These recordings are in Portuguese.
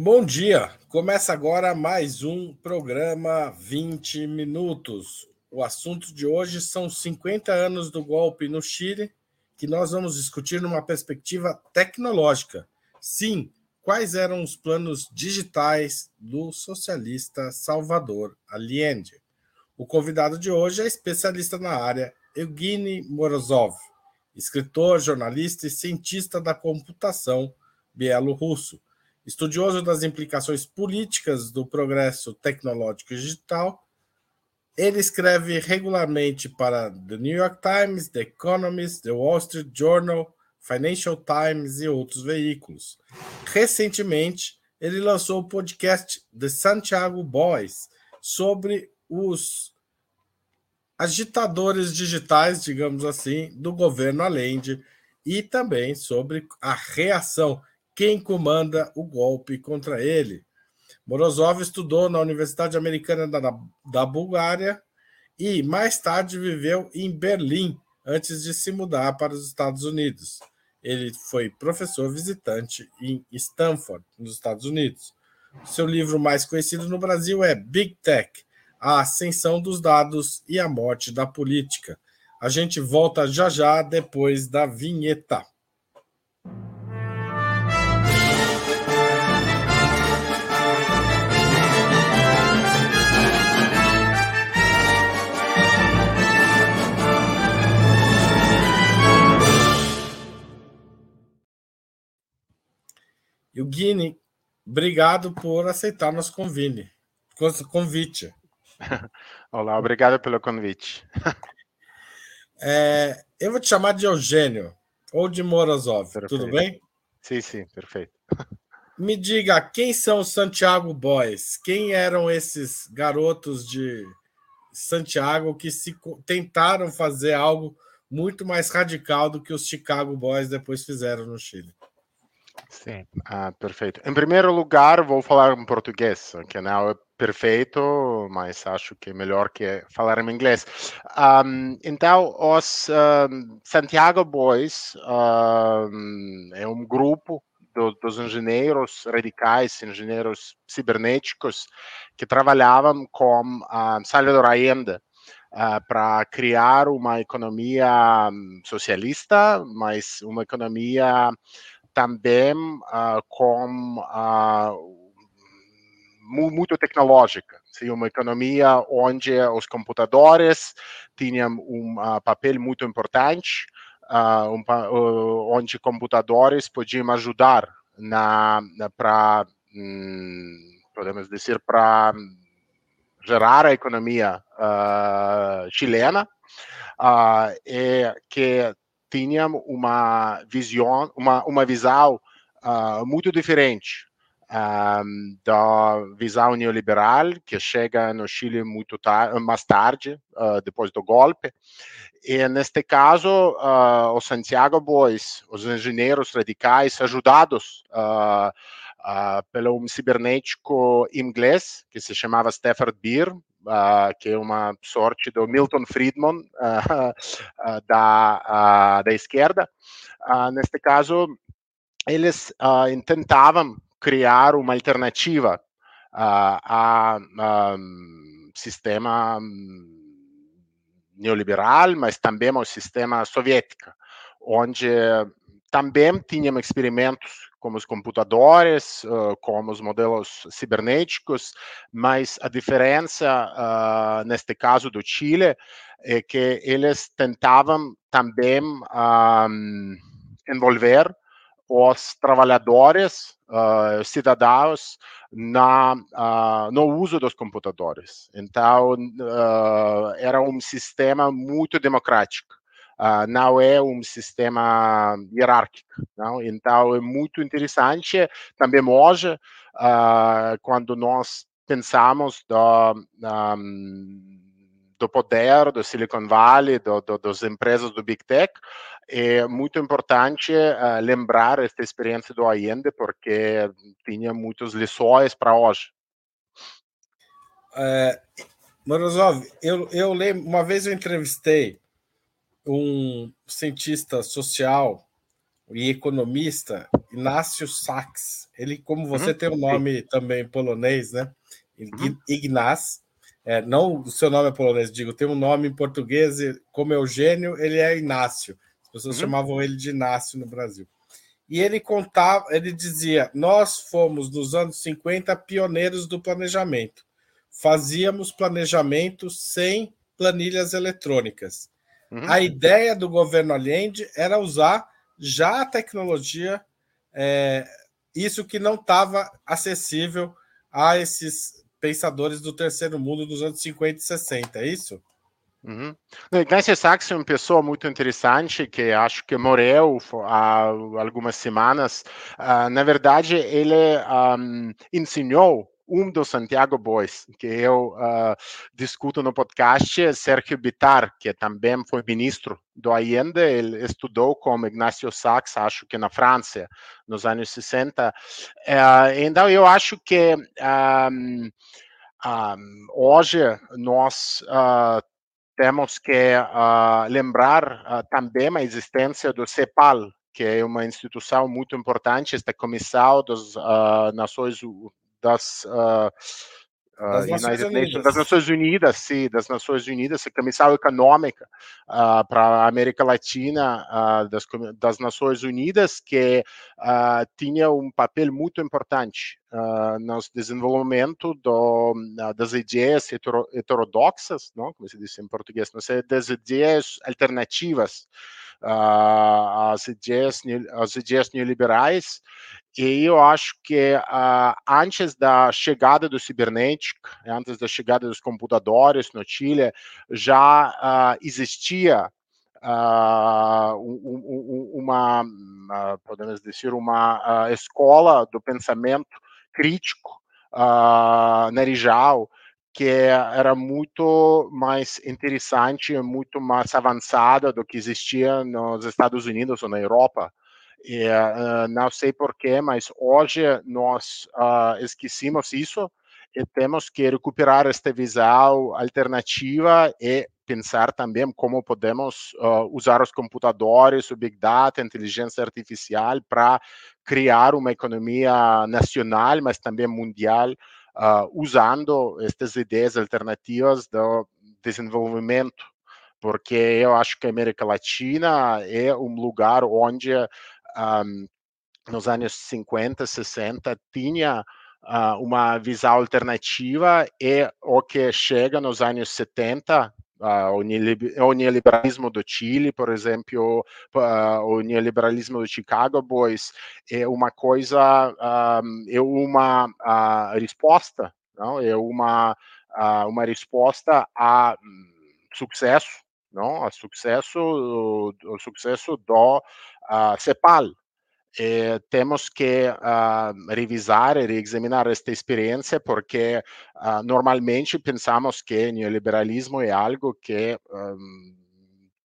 Bom dia! Começa agora mais um programa 20 minutos. O assunto de hoje são 50 anos do golpe no Chile, que nós vamos discutir numa perspectiva tecnológica. Sim, quais eram os planos digitais do socialista Salvador Allende? O convidado de hoje é especialista na área, Evgeny Morozov, escritor, jornalista e cientista da computação bielorrusso estudioso das implicações políticas do progresso tecnológico e digital. Ele escreve regularmente para The New York Times, The Economist, The Wall Street Journal, Financial Times e outros veículos. Recentemente, ele lançou o podcast The Santiago Boys sobre os agitadores digitais, digamos assim, do governo Allende e também sobre a reação quem comanda o golpe contra ele. Morozov estudou na Universidade Americana da, da Bulgária e mais tarde viveu em Berlim antes de se mudar para os Estados Unidos. Ele foi professor visitante em Stanford, nos Estados Unidos. Seu livro mais conhecido no Brasil é Big Tech: A Ascensão dos Dados e a Morte da Política. A gente volta já já depois da vinheta. E o Guine, obrigado por aceitar nosso convite. convite. Olá, obrigado pelo convite. É, eu vou te chamar de Eugênio ou de Morozov, perfeito. tudo bem? Sim, sim, perfeito. Me diga, quem são os Santiago Boys? Quem eram esses garotos de Santiago que se tentaram fazer algo muito mais radical do que os Chicago Boys depois fizeram no Chile? Sim, ah, perfeito. Em primeiro lugar, vou falar em português, que não é perfeito, mas acho que é melhor que falar em inglês. Um, então, os um, Santiago Boys um, é um grupo do, dos engenheiros radicais, engenheiros cibernéticos, que trabalhavam com Salvador Allende, Uh, para criar uma economia socialista, mas uma economia também uh, com uh, muito tecnológica, sim, uma economia onde os computadores tinham um uh, papel muito importante, um, onde computadores podiam ajudar na, na para hum, podemos dizer para gerar a economia chilena que tinha uma visão, uma, uma visão uh, muito diferente um, da visão neoliberal que chega no Chile muito tar mais tarde, uh, depois do golpe. E neste caso, uh, os Santiago Boys, os engenheiros radicais, ajudados uh, pelo um cibernético inglês que se chamava Stafford Beer, uh, que é uma sorte do Milton Friedman uh, da, da esquerda. neste caso, eles tentavam criar uma alternativa a, um sistema neoliberal, mas também ao sistema soviético, onde também tínhamos experimentos como os computadores, como os modelos cibernéticos, mas a diferença, neste caso do Chile, é que eles tentavam também envolver os trabalhadores, uh, cidadãos, na, uh, no uso dos computadores. Então, uh, era um sistema muito democrático uh, não é um sistema hierárquico. Não? Então, é muito interessante também hoje, uh, quando nós pensamos do, um, do poder do Silicon Valley, do, do, das empresas do Big Tech, é muito importante uh, lembrar esta experiência do Allende, porque tinha muitas lições para hoje. É, Morozov, eu, eu lembro, uma vez eu entrevistei um cientista social e economista Inácio Sachs. Ele, como você uhum. tem um nome também polonês, né? Uhum. Ignaz. É, não o seu nome é polonês, digo, tem um nome em português, como Eugênio, ele é Inácio. As pessoas uhum. chamavam ele de Inácio no Brasil. E ele contava, ele dizia: Nós fomos nos anos 50 pioneiros do planejamento. Fazíamos planejamento sem planilhas eletrônicas. Uhum. A ideia do governo Allende era usar já a tecnologia, é, isso que não estava acessível a esses pensadores do terceiro mundo dos anos 50 e 60, é isso? Uhum. Ignacio Sachs é uma pessoa muito interessante que acho que morreu há algumas semanas. Uh, na verdade, ele um, ensinou um dos Santiago Boys, que eu uh, discuto no podcast, Sérgio Bitar, que também foi ministro do Allende, ele estudou com Ignacio Sachs, acho que na França, nos anos 60. Uh, então, eu acho que um, um, hoje nós uh, temos que lembrar também a existência do CEPAL, que é uma instituição muito importante, esta comissão das Nações das, uh, uh, das, Nações Nations, das Nações Unidas, sim, das Nações Unidas, a Comissão Econômica uh, para a América Latina uh, das, das Nações Unidas, que tinha um papel muito importante no desenvolvimento do, das ideias hetero, heterodoxas, não? como se diz em português, não sei, das ideias alternativas às ideias, às ideias neoliberais. E eu acho que uh, antes da chegada do cibernético, antes da chegada dos computadores no Chile, já uh, existia uh, um, um, uma, podemos dizer, uma escola do pensamento crítico na região que era muito mais interessante, muito mais avançada do que existia nos Estados Unidos ou na Europa. E, uh, não sei porquê, mas hoje nós uh, esquecemos isso e temos que recuperar esta visão alternativa e pensar também como podemos uh, usar os computadores, o Big Data, a inteligência artificial para criar uma economia nacional, mas também mundial, uh, usando estas ideias alternativas do desenvolvimento porque eu acho que a América Latina é um lugar onde um, nos anos 50, 60, tinha uh, uma visão alternativa e o que chega nos anos 70, Uh, o, neoliberalismo do Chile, por exemplo, o neoliberalismo do Chicago Boys é uma coisa, um, é uma uh, resposta, não? é uma, uma resposta a um, sucesso, não? a sucesso, o sucesso do uh, CEPAL. Eh, temos que uh, revisar e reexaminar esta experiência, porque uh, normalmente pensamos que neoliberalismo é algo que um,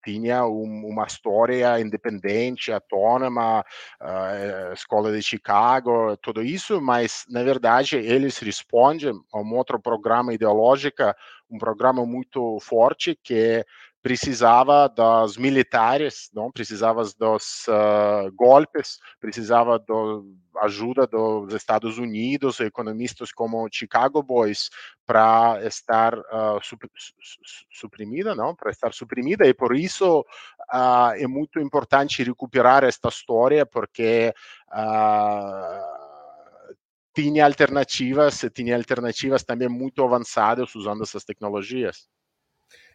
tinha um, uma história independente, autônoma, uh, escola de Chicago, tudo isso, mas na verdade eles respondem a um outro programa ideológico, um programa muito forte que precisava dos militares, não precisava dos uh, golpes, precisava da ajuda dos Estados Unidos, economistas como Chicago Boys, para estar uh, suprimida, não, para estar suprimida e por isso uh, é muito importante recuperar esta história porque tinha alternativas, tinha alternativas também muito avançadas usando essas tecnologias.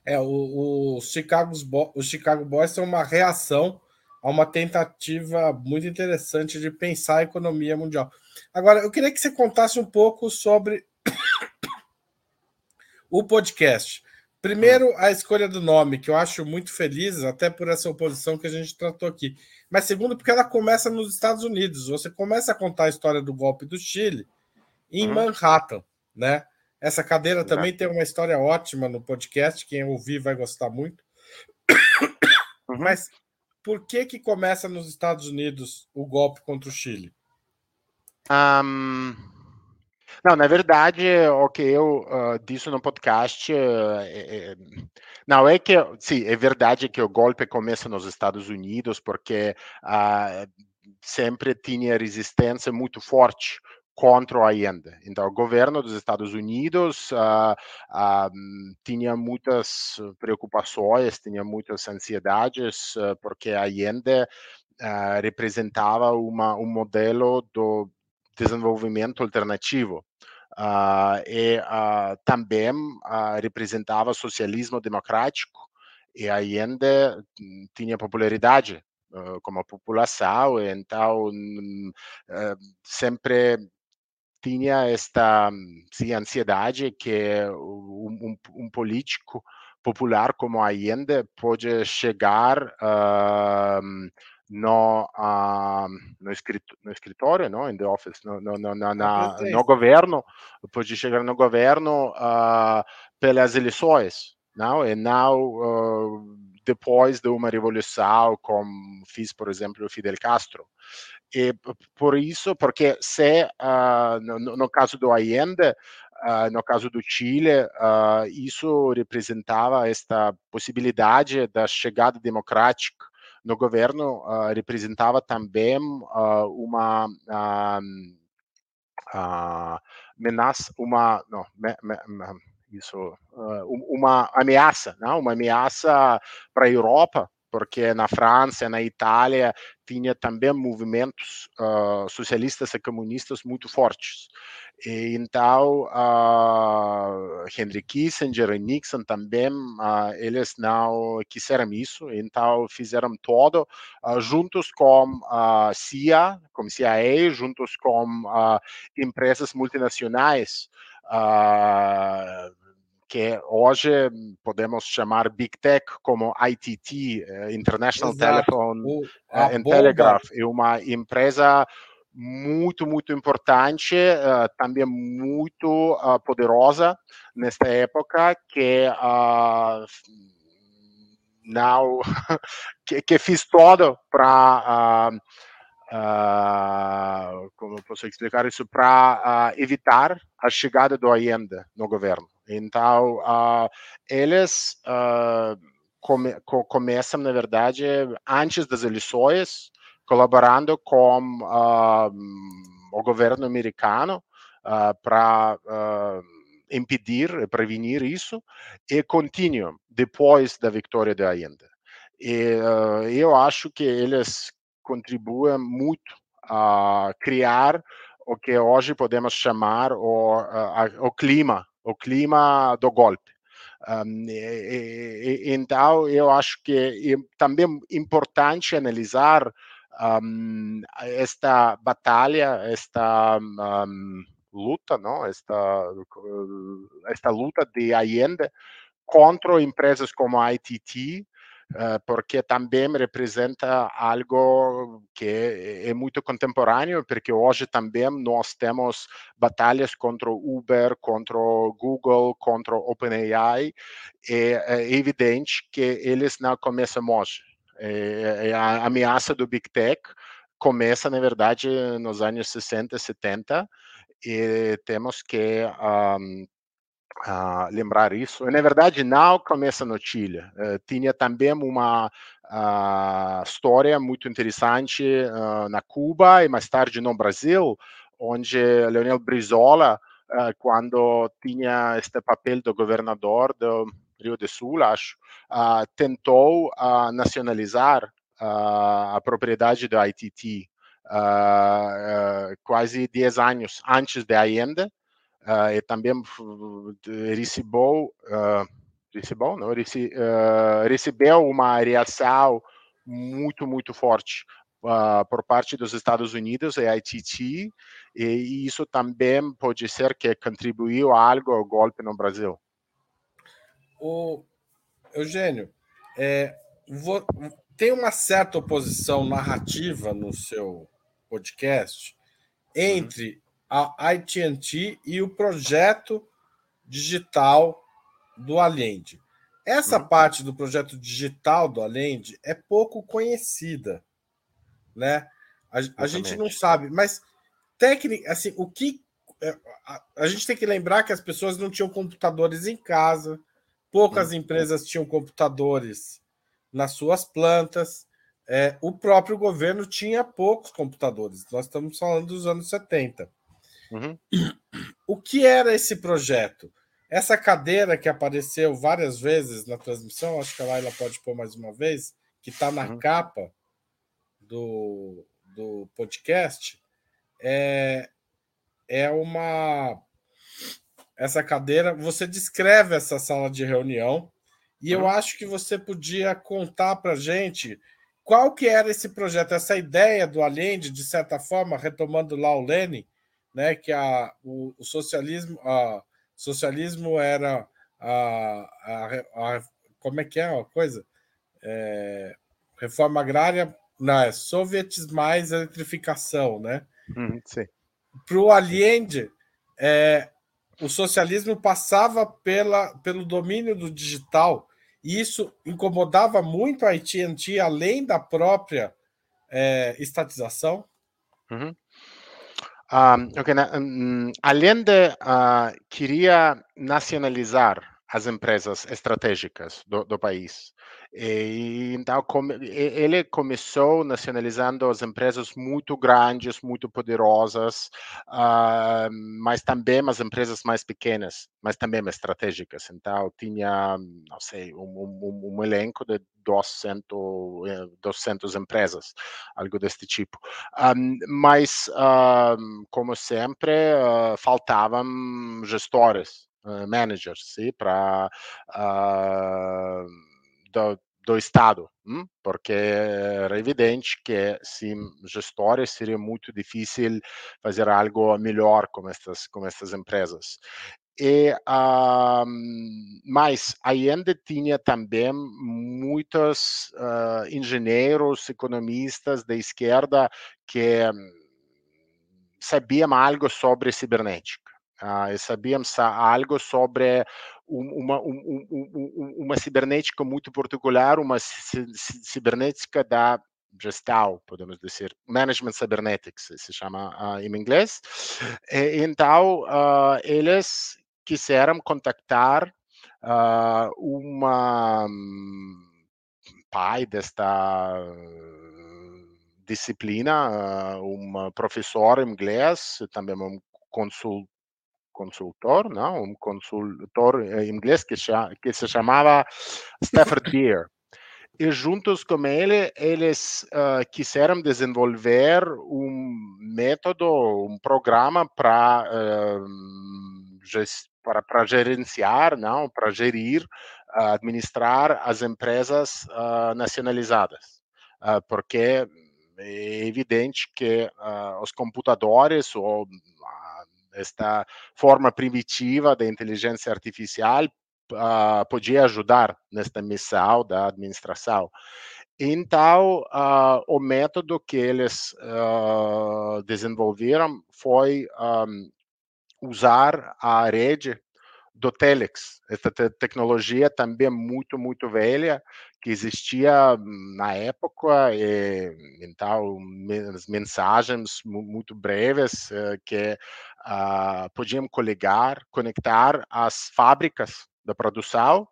É, o, o, Chicago, os Chicago Boys são uma reação a uma tentativa muito interessante de pensar a economia mundial. Agora, eu queria que você contasse um pouco sobre o podcast. Primeiro, a escolha do nome, que eu acho muito feliz, até por essa oposição que a gente tratou aqui. Mas segundo, porque ela começa nos Estados Unidos. Você começa a contar a história do golpe do Chile em uhum. Manhattan, né? Essa cadeira Exato. também tem uma história ótima no podcast. Quem ouvir vai gostar muito. Uhum. Mas por que que começa nos Estados Unidos o golpe contra o Chile? Um, não, na verdade, o que eu uh, disse no podcast, uh, é, não é que, sim, é verdade que o golpe começa nos Estados Unidos, porque uh, sempre tinha resistência muito forte contra o Allende. Então, o governo dos Estados Unidos uh, uh, tinha muitas preocupações, tinha muitas ansiedades, uh, porque Allende representava uma, um modelo do desenvolvimento alternativo. e também representava socialismo democrático, e Allende hum, tinha popularidade como população, então hum, sempre tinha esta sim, ansiedade que um, um, político popular como Allende pode chegar uh, no, uh, no, no, escritório, no, in the office, no, no, no, na, na, no governo, pode chegar no governo uh, pelas eleições, não? e não uh, depois de uma revolução, como fez, por exemplo, Fidel Castro. E por isso, porque se uh, no, no, caso do Allende, uh, no caso do Chile, uh, isso representava esta possibilidade da chegada democrática no governo, representava também uma ameaça, uma não, me, me, isso, uma ameaça, não? uma ameaça para a Europa, porque na França, na Itália, tinha também movimentos uh, socialistas e comunistas muito fortes. E, então, uh, Henry Kissinger e Nixon também, uh, eles não quiseram isso, então fizeram todo juntos com a CIA, com CIA, juntos com empresas multinacionais. Uh, que hoje podemos chamar Big Tech como ITT, eh, International Exato. Telephone o, eh, and Telegraph, é uma empresa muito, muito importante, uh, também muito uh, poderosa nesta época, que uh, não, que, que fez todo para Uh, como posso explicar isso, para uh, evitar a chegada do Allende no governo. Então, uh, eles come, co começam, na verdade, antes das eleições, colaborando com o governo americano para impedir e prevenir isso, e continuam depois da vitória de Allende. E eu acho que eles contribua muito a criar o que hoje podemos chamar o, a, o clima, o clima do golpe. Um, e, e, então, eu acho que é também importante analisar um, esta batalha, esta um, luta, não? Esta, esta luta de Allende contra empresas como a ITT, porque também representa algo que é muito contemporâneo, porque hoje também nós temos batalhas contra Uber, contra Google, contra OpenAI, é evidente que eles não começam hoje. A ameaça do Big Tech começa, na verdade, nos anos 60, 70, e temos que um, uh, lembrar isso. Na verdade, não começa no Chile. Uh, tinha também uma uh, história muito interessante na Cuba e mais tarde no Brasil, onde Leonel Brizola, quando tinha este papel do governador do Rio de Sul, acho, tentou nacionalizar a propriedade do ITT. quase 10 anos antes de Allende, uh, e também recebeu, uh, recebeu, não, rece, uh, recebeu uma reação muito, muito forte uh, por parte dos Estados Unidos e ITT, e isso também pode ser que contribuiu algo ao golpe no Brasil. O Eugênio, é, vou, tem uma certa oposição narrativa no seu podcast uhum. entre a AT&T e o projeto digital do Allende. Essa uhum. parte do projeto digital do Allende é pouco conhecida, né? A, a gente não sabe, mas técnica, assim, o que é, a, a, gente tem que lembrar que as pessoas não tinham computadores em casa, poucas uhum. empresas tinham computadores nas suas plantas. é, o próprio governo tinha poucos computadores. Nós estamos falando dos anos 70. Uhum. O que era esse projeto? Essa cadeira que apareceu várias vezes na transmissão, acho que a Laila pode pôr mais uma vez, que está na uhum. capa do, do podcast, é, é uma. Essa cadeira, você descreve essa sala de reunião, e uhum. eu acho que você podia contar para gente qual que era esse projeto, essa ideia do Allende, de certa forma, retomando lá o Lenin, né, que a, o, o socialismo, a, socialismo era a, a, a, como é que é a coisa? É, reforma agrária, não, é soviets mais eletrificação, né? Hum, Para o Allende, é, o socialismo passava pela, pelo domínio do digital e isso incomodava muito a AT&T, além da própria é, estatização? Uhum. Um, okay, um, Allende uh, queria nacionalizar as empresas estratégicas do, do país. E, então, ele começou nacionalizando as empresas muito grandes, muito poderosas, uh, mas também as empresas mais pequenas, mas também estratégicas. Então, tinha, não sei, um, um, um elenco de 200, 200 eh, empresas, algo deste tipo. Um, mas, uh, como sempre, uh, faltavam gestores, managers, sim, para do, do Estado, hum? porque era evidente que sem gestores seria muito difícil fazer algo melhor com estas, com estas empresas. E, um, mas ainda tinha também muitos uh, engenheiros, economistas da esquerda que um, sabiam algo sobre cibernética. Uh, sabíamos algo sobre uma, um, um, uma cibernética muito particular, uma cibernética da gestão, podemos dizer, Management Cybernetics, se chama uh, em inglês. E, então, uh, eles quiseram contactar uh, uma um, pai desta disciplina, uma professora em inglês, também um consul, consultor, não? um consultor inglês que, que se chamava Stafford Beer. E juntos com ele, eles uh, quiseram desenvolver um método, um programa para uh, para gerenciar, não, para gerir, uh, administrar as empresas nacionalizadas, porque é evidente que os computadores ou esta forma primitiva da inteligência artificial uh, podia ajudar nesta missão da administração. Então, uh, o método que eles uh, desenvolveram foi um, usar a rede do Telex. Essa te tecnologia também muito, muito velha, que existia na época, e, então, mensagens muito breves eh, que uh, podiam coligar, conectar as fábricas da produção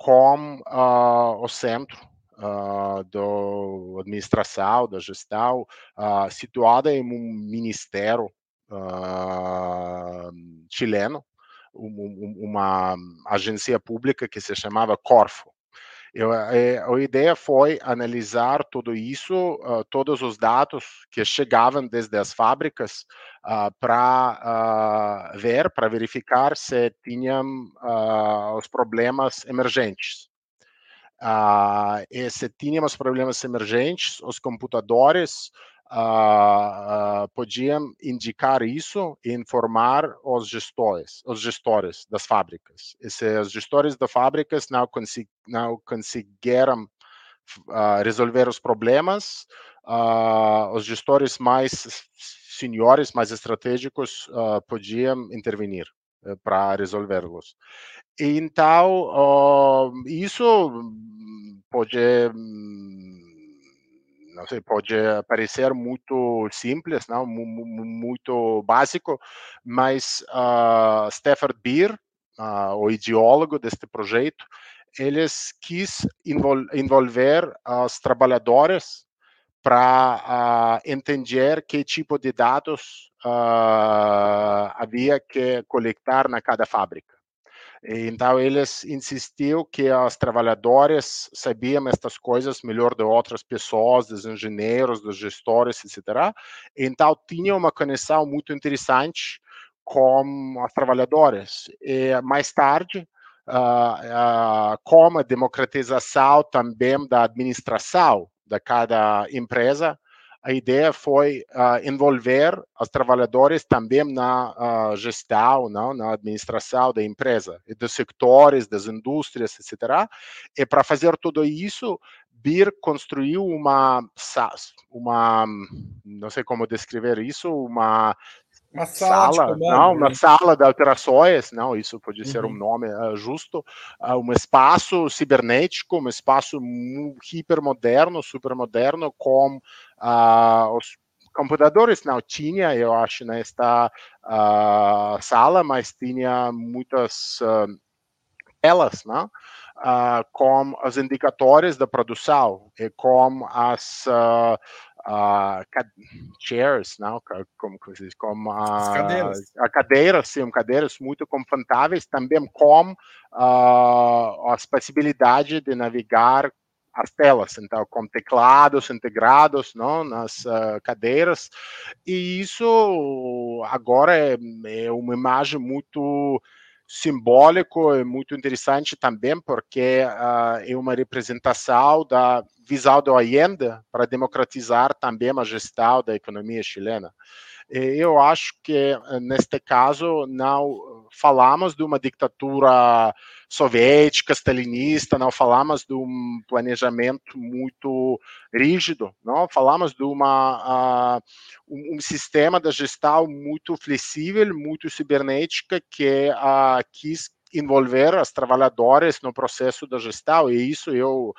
com uh, o centro uh, da administração, da gestão, uh, situada em um ministério chileno, uma agência pública que se chamava Corfo. Eu, eh, a ideia foi analisar tudo isso, uh, todos os dados que chegavam desde as fábricas uh, para uh, ver, para verificar se tinham os problemas emergentes. se tínhamos problemas emergentes, os computadores uh, podiam indicar isso e informar os gestores, os gestores das fábricas. E se os gestores das fábricas não, conseg não conseguiram uh, resolver os problemas, os gestores mais senhores, mais estratégicos, podiam intervenir eh, para resolvê-los. Então, isso pode não sei, pode parecer muito simples, não, muito básico, mas uh, Stafford Beer, uh, o ideólogo deste projeto, eles quis envol envolver os trabalhadores para uh, entender que tipo de dados uh, havia que coletar na cada fábrica. Então, eles insistiu que os trabalhadores sabiam estas coisas melhor de outras pessoas, dos engenheiros, dos gestores, etc. Então, tinha uma conexão muito interessante com os trabalhadores. E mais tarde, uh, uh, com a democratização também da administração de cada empresa, a ideia foi uh, envolver os trabalhadores também na uh, gestão, não, na administração da empresa, dos sectores, das indústrias, etc. E para fazer tudo isso, BIR construiu uma, uma, não sei como descrever isso, uma uma sala, sala comando, não, uma né? sala de alterações, não, isso pode ser uhum. um nome uh, justo, uh, um espaço cibernético, um espaço hipermoderno, super moderno, com uh, os computadores não tinha, eu acho, nesta sala, mas tinha muitas telas, não? Uh, com os indicadores da produção e com as uh, uh, chairs, não? Como, como as cadeiras. A cadeiras, sim, cadeiras muito confortáveis, também com uh, as possibilidades de navegar as telas, então com teclados integrados não, nas uh, cadeiras, e isso agora é, é uma imagem muito simbólico e muito interessante também, porque uh, é uma representação da visão do Allende para democratizar também a gestão da economia chilena. Eu acho que, neste caso, não falamos de uma ditadura soviética, stalinista, não falamos de um planejamento muito rígido, não falamos de uma, uh, um, um, sistema de gestão muito flexível, muito cibernética, que uh, quis envolver os trabalhadores no processo da gestão, e isso eu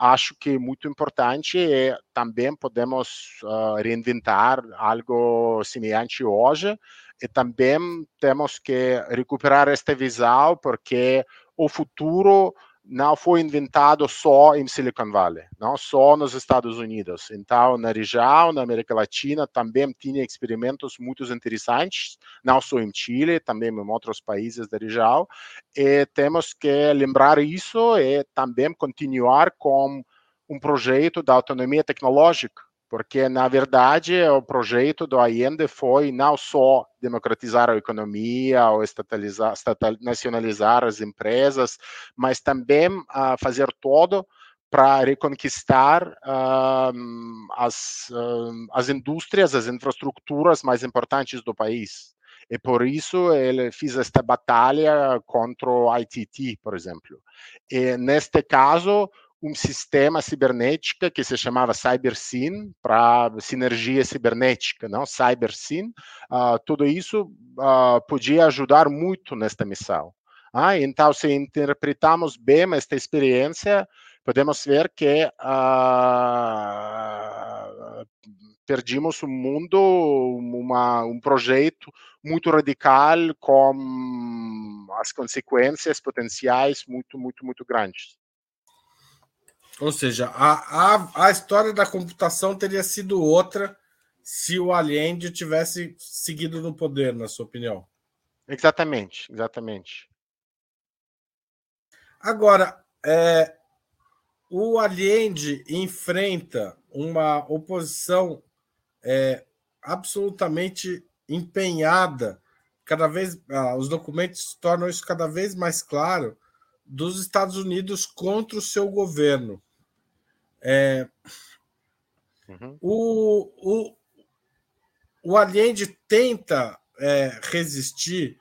acho que é muito importante. E também podemos uh, reinventar algo semelhante hoje e também temos que recuperar esta visão porque o futuro não foi inventado só em Silicon Valley, não só nos Estados Unidos. Então, na região, na América Latina, também tinha experimentos muito interessantes, não só em Chile, também em outros países da região. E temos que lembrar isso e também continuar com um projeto da autonomia tecnológica, porque, na verdade, o projeto do Allende foi não só democratizar a economia ou estatalizar, nacionalizar as empresas, mas também uh, fazer todo para reconquistar uh, as, uh, as indústrias, as infraestruturas mais importantes do país. E por isso ele fez esta batalha contra o ITT, por exemplo. E neste caso, um sistema cibernética que se chamava CyberSyn para sinergia cibernética, não CyberSyn. Uh, tudo isso uh, podia ajudar muito nesta missão. Ah, então, se interpretamos bem esta experiência, podemos ver que uh, perdimos um mundo, uma, um projeto muito radical com as consequências potenciais muito, muito, muito grandes. Ou seja, a, a, a história da computação teria sido outra se o Allende tivesse seguido no poder, na sua opinião. Exatamente, exatamente. Agora, é, o Allende enfrenta uma oposição é, absolutamente empenhada, cada vez ah, os documentos tornam isso cada vez mais claro dos Estados Unidos contra o seu governo. É, uhum. o, o, o Allende tenta é, resistir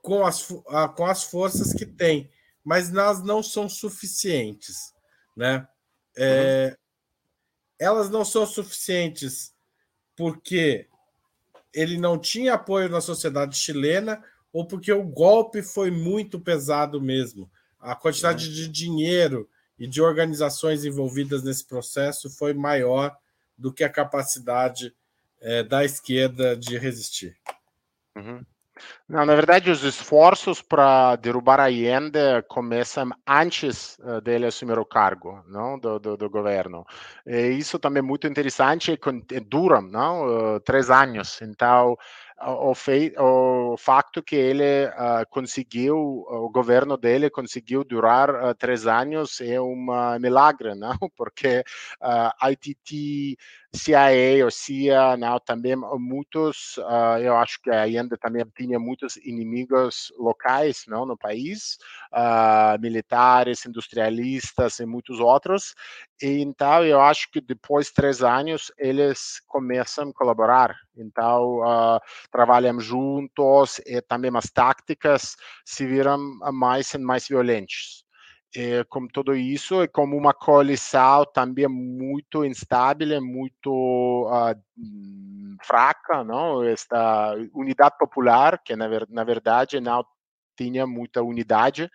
com as, com as forças que tem, mas elas não são suficientes. Né? É, uhum. Elas não são suficientes porque ele não tinha apoio na sociedade chilena ou porque o golpe foi muito pesado mesmo. A quantidade uhum. de dinheiro e de organizações envolvidas nesse processo foi maior do que a capacidade é, da esquerda de resistir. Uhum. Não, na verdade, os esforços para derrubar Allende começam antes uh, dele assumir o cargo não? Do, do, do, governo. E isso também é muito interessante e dura não? Uh, três anos. Então, o, fei, o facto que ele uh, conseguiu, o governo dele conseguiu durar uh, três anos é um milagre, não? Porque a ITT, CIA ou CIA, não, também muitos, uh, eu acho que ainda também tinha muitos inimigos locais, não, no país, uh, militares, industrialistas e muitos outros. E, então, eu acho que depois de três anos eles começam a colaborar. Então, uh, trabalham juntos e também as táticas se viram mais e mais violentas. Com tudo isso, e como uma coalição também muito instável, muito uh, fraca, não? Esta unidade popular, que na, na verdade não tinha muita unidade,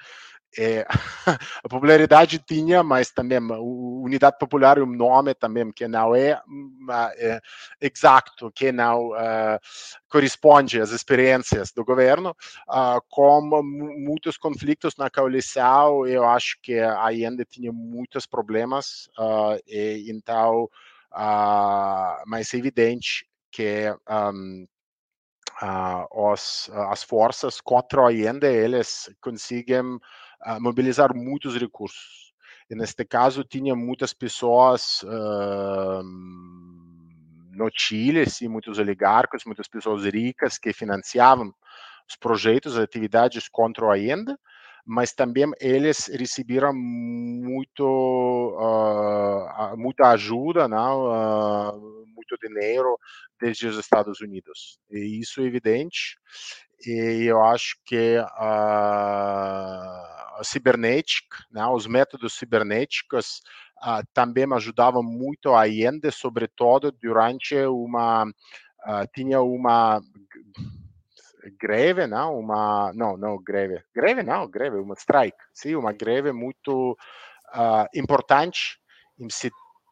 é, a popularidade tinha, mas também a unidade popular um nome também que não é, é exato, que não uh, corresponde às experiências do governo, uh, como muitos conflitos na coalição, eu acho que ainda tinha muitos problemas, uh, e, então, mas é evidente que um, os, as forças contra o Allende, eles conseguem uh, mobilizar muitos recursos. E neste caso, tinha muitas pessoas uh, no Chile, sim, muitos oligarcas, muitas pessoas ricas que financiavam os projetos, as atividades contra o Allende, mas também eles receberam muito, uh, muita ajuda, não? Uh, muito dinheiro desde os Estados Unidos. E isso é evidente. E eu acho que a cibernética, né, os métodos cibernéticos uh, também ajudavam muito a Allende, sobretudo durante uma uh, tinha uma greve, não, uma não, não greve, greve não, greve, uma strike, sim, uma greve muito uh, importante em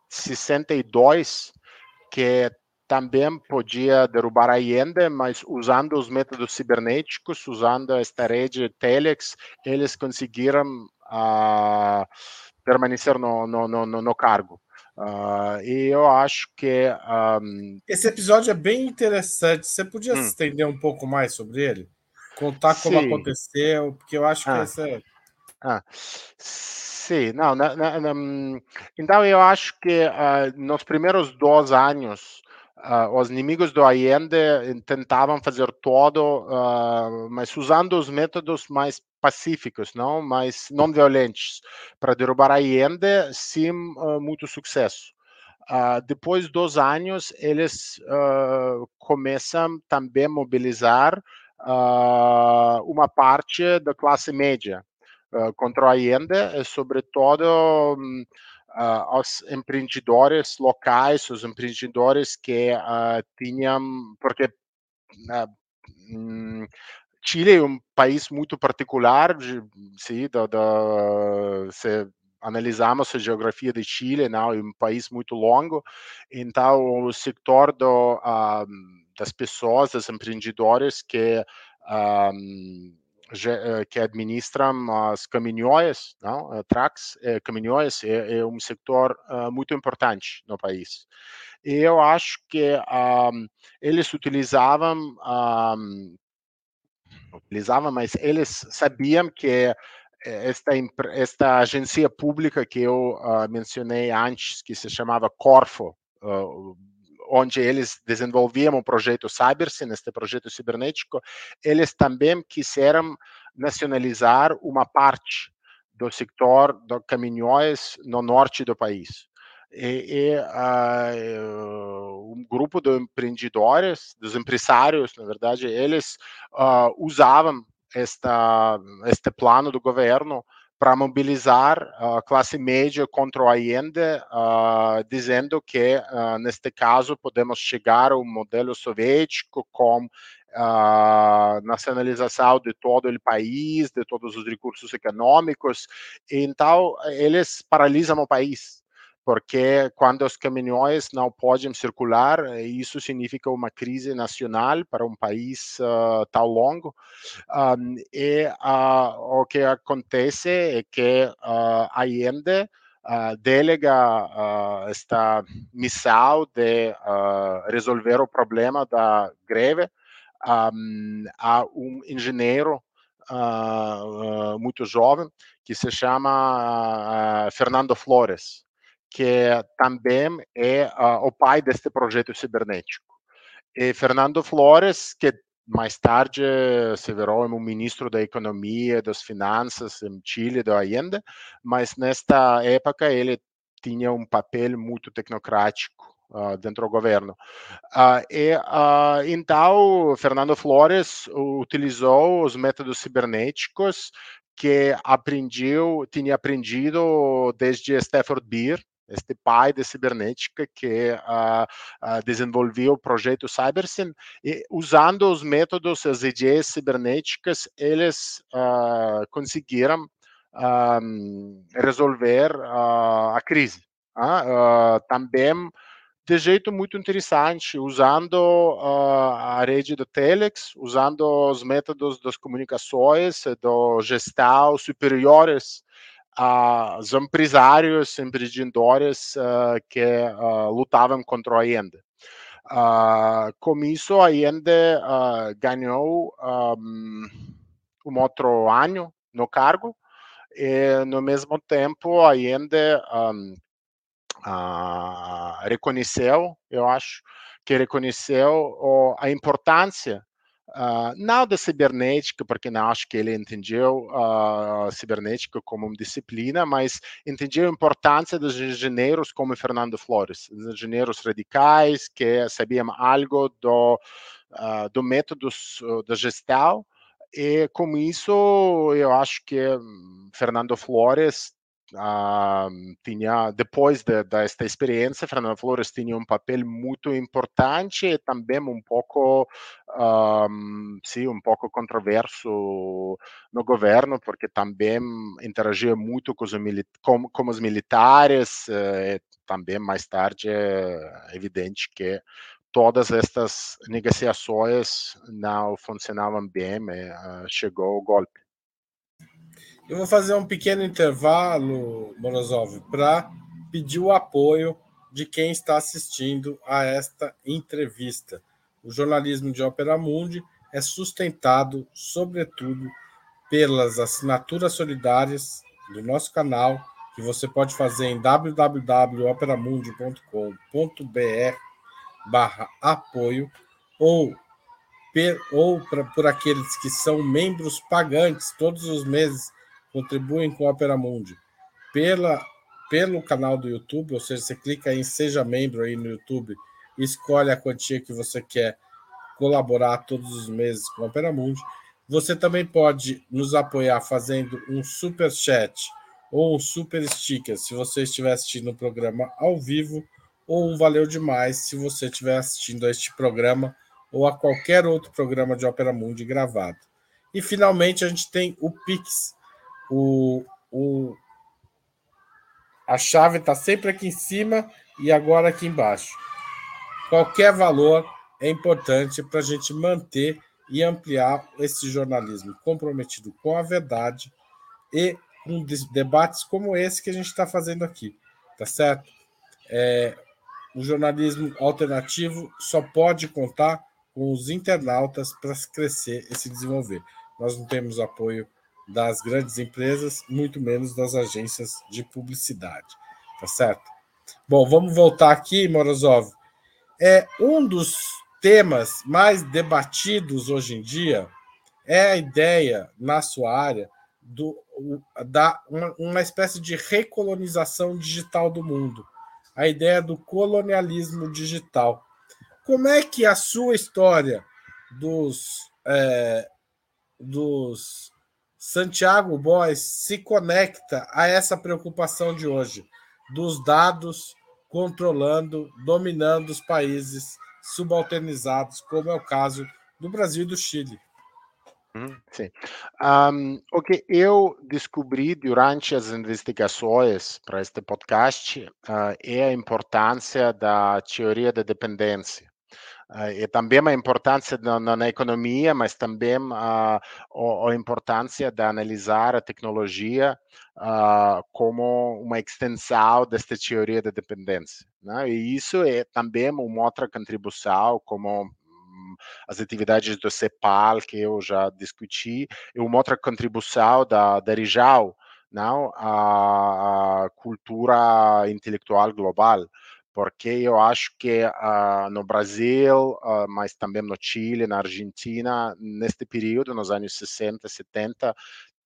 62 que também podia derrubar a Allende, mas usando os métodos cibernéticos, usando esta rede Telex, eles conseguiram uh, permanecer no, no, no, no cargo. Uh, e eu acho que. Um... Esse episódio é bem interessante. Você podia hum. estender um pouco mais sobre ele? Contar como Sim. aconteceu, porque eu acho que ah. esse é. Ah. Sim, não, hum, então eu acho que uh, nos primeiros dois anos Uh, os inimigos do Allende tentavam fazer tudo, uh, mas usando os métodos mais pacíficos, não, mais não violentos, para derrubar Allende, sim, uh, muito sucesso. depois dos anos, eles começam também a mobilizar uma parte da classe média contra o Allende, sobretudo um, uh, aos empreendedores locais, os empreendedores que uh, tinham, porque uh, Chile é um país muito particular, sim, da, da, se analisamos a geografia de Chile, não, é um país muito longo, então o setor do, das pessoas, dos empreendedores que eh, que administram as caminhões, não? Eh, trucks, eh, caminhões, é, é, um setor muito importante no país. E eu acho que um, eles utilizavam, um, utilizavam, mas eles sabiam que esta, esta agência pública que eu uh, mencionei antes, que se chamava Corfo, uh, onde eles desenvolviam o projeto Cybersyn, este projeto cibernético, eles também quiseram nacionalizar uma parte do setor de caminhões no norte do país. E, e uh, um grupo de empreendedores, dos empresários, na verdade, eles uh, usavam esta, este plano do governo para mobilizar a classe média contra o Allende, uh, dizendo que, uh, neste caso, podemos chegar ao modelo soviético com a nacionalização de todo o país, de todos os recursos econômicos. Então, eles paralisam o país. Porque quando os caminhões não podem circular, isso significa uma crise nacional para um país uh, tão longo. Um, e uh, o que acontece é que uh, Allende uh, delega esta missão de resolver o problema da greve um, a um engenheiro muito jovem que se chama Fernando Flores, que também é o pai deste projeto cibernético. E Fernando Flores, que mais tarde se virou um ministro da Economia das Finanças em Chile, do Allende, mas nesta época ele tinha um papel muito tecnocrático uh, dentro do governo. Uh, e, uh, então, Fernando Flores utilizou os métodos cibernéticos que aprendeu, tinha aprendido desde Stafford Beer, este pai de cibernética que uh, uh, desenvolveu o projeto CyberSyn, e usando os métodos, as ideias cibernéticas, eles uh, conseguiram resolver a crise. também de jeito muito interessante, usando uh, a rede do Telex, usando os métodos das comunicações, do gestal superiores os empresários, empreendedores uh, que uh, lutavam contra a Allende. Com isso, a Allende ganhou um, um, outro ano no cargo e, no mesmo tempo, a Allende um, reconheceu, eu acho, que reconheceu a importância Uh, não da cibernética, porque não acho que ele entendeu a uh, cibernética como uma disciplina, mas entendeu a importância dos engenheiros como Fernando Flores, engenheiros radicais que sabiam algo do, uh, do método da gestão, e com isso eu acho que hum, Fernando Flores Uh, tinha depois de, desta experiência, Fernando Flores tinha um papel muito importante e também um pouco, um, sim, um pouco controverso no governo, porque também interagia muito com os, com, com os militares. Eh, e também mais tarde é evidente que todas estas negociações não funcionavam bem, e, uh, chegou o golpe. Eu vou fazer um pequeno intervalo, Morozov, para pedir o apoio de quem está assistindo a esta entrevista. O jornalismo de Ópera Mundi é sustentado, sobretudo, pelas assinaturas solidárias do nosso canal, que você pode fazer em www.operamundi.com.br barra apoio ou, ou pra, por aqueles que são membros pagantes todos os meses contribuem com o Opera Mundi pela, pelo canal do YouTube, ou seja, você clica em Seja Membro aí no YouTube escolhe a quantia que você quer colaborar todos os meses com o Opera Mundi. Você também pode nos apoiar fazendo um super chat ou um super sticker se você estiver assistindo o programa ao vivo, ou um valeu demais se você estiver assistindo a este programa ou a qualquer outro programa de Opera Mundi gravado. E finalmente a gente tem o Pix, o, o, a chave está sempre aqui em cima e agora aqui embaixo. Qualquer valor é importante para a gente manter e ampliar esse jornalismo comprometido com a verdade e com debates como esse que a gente está fazendo aqui, tá certo? É, o jornalismo alternativo só pode contar com os internautas para crescer e se desenvolver. Nós não temos apoio das grandes empresas, muito menos das agências de publicidade. Tá certo? Bom, vamos voltar aqui, Morozov. É um dos temas mais debatidos hoje em dia é a ideia na sua área do, da uma, uma espécie de recolonização digital do mundo, a ideia do colonialismo digital. Como é que a sua história dos, é, dos Santiago Boys se conecta a essa preocupação de hoje, dos dados controlando, dominando os países subalternizados, como é o caso do Brasil e do Chile. Uhum, sim. Um, o que eu descobri durante as investigações para este podcast uh, é a importância da teoria da dependência. Uh, e também a importância na, na economia, mas também a, a, importância de analisar a tecnologia uh, como uma extensão desta teoria da dependência. Né? E isso é também uma outra contribuição, como as atividades do CEPAL, que eu já discuti, e uma outra contribuição da, da Rijal, não? A, a cultura intelectual global porque eu acho que uh, no Brasil, uh, mas também no Chile, na Argentina, neste período, nos anos 60, 70,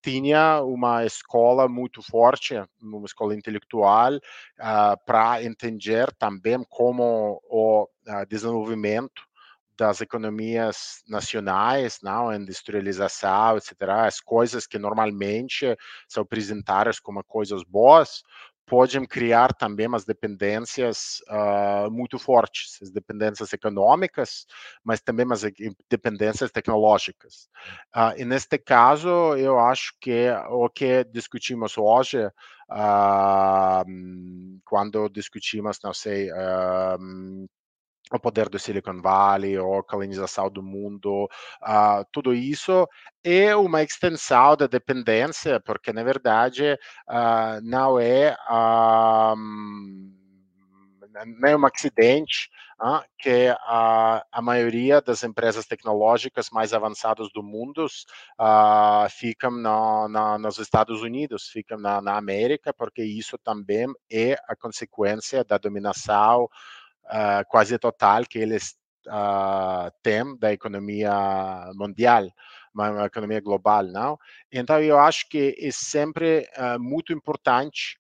tinha uma escola muito forte, uma escola intelectual, uh, para entender também como o desenvolvimento das economias nacionais, não, industrialização, etc., as coisas que normalmente são apresentadas como coisas boas, podem criar também as dependências uh, muito fortes, as dependências econômicas, mas também as dependências tecnológicas. Uh, e neste caso, eu acho que o que discutimos hoje, uh, quando discutimos, não sei, o poder do Silicon Valley, a colonização do mundo, uh, tudo isso é uma extensão da dependência, porque na verdade uh, não é um, é um acidente que a, maioria das empresas tecnológicas mais avançadas do mundo ficam na, nos Estados Unidos, ficam na, na América, porque isso também é a consequência da dominação uh, quase total que eles uh, têm da economia mundial, uma, economia global, não? Então eu acho que é sempre uh, muito importante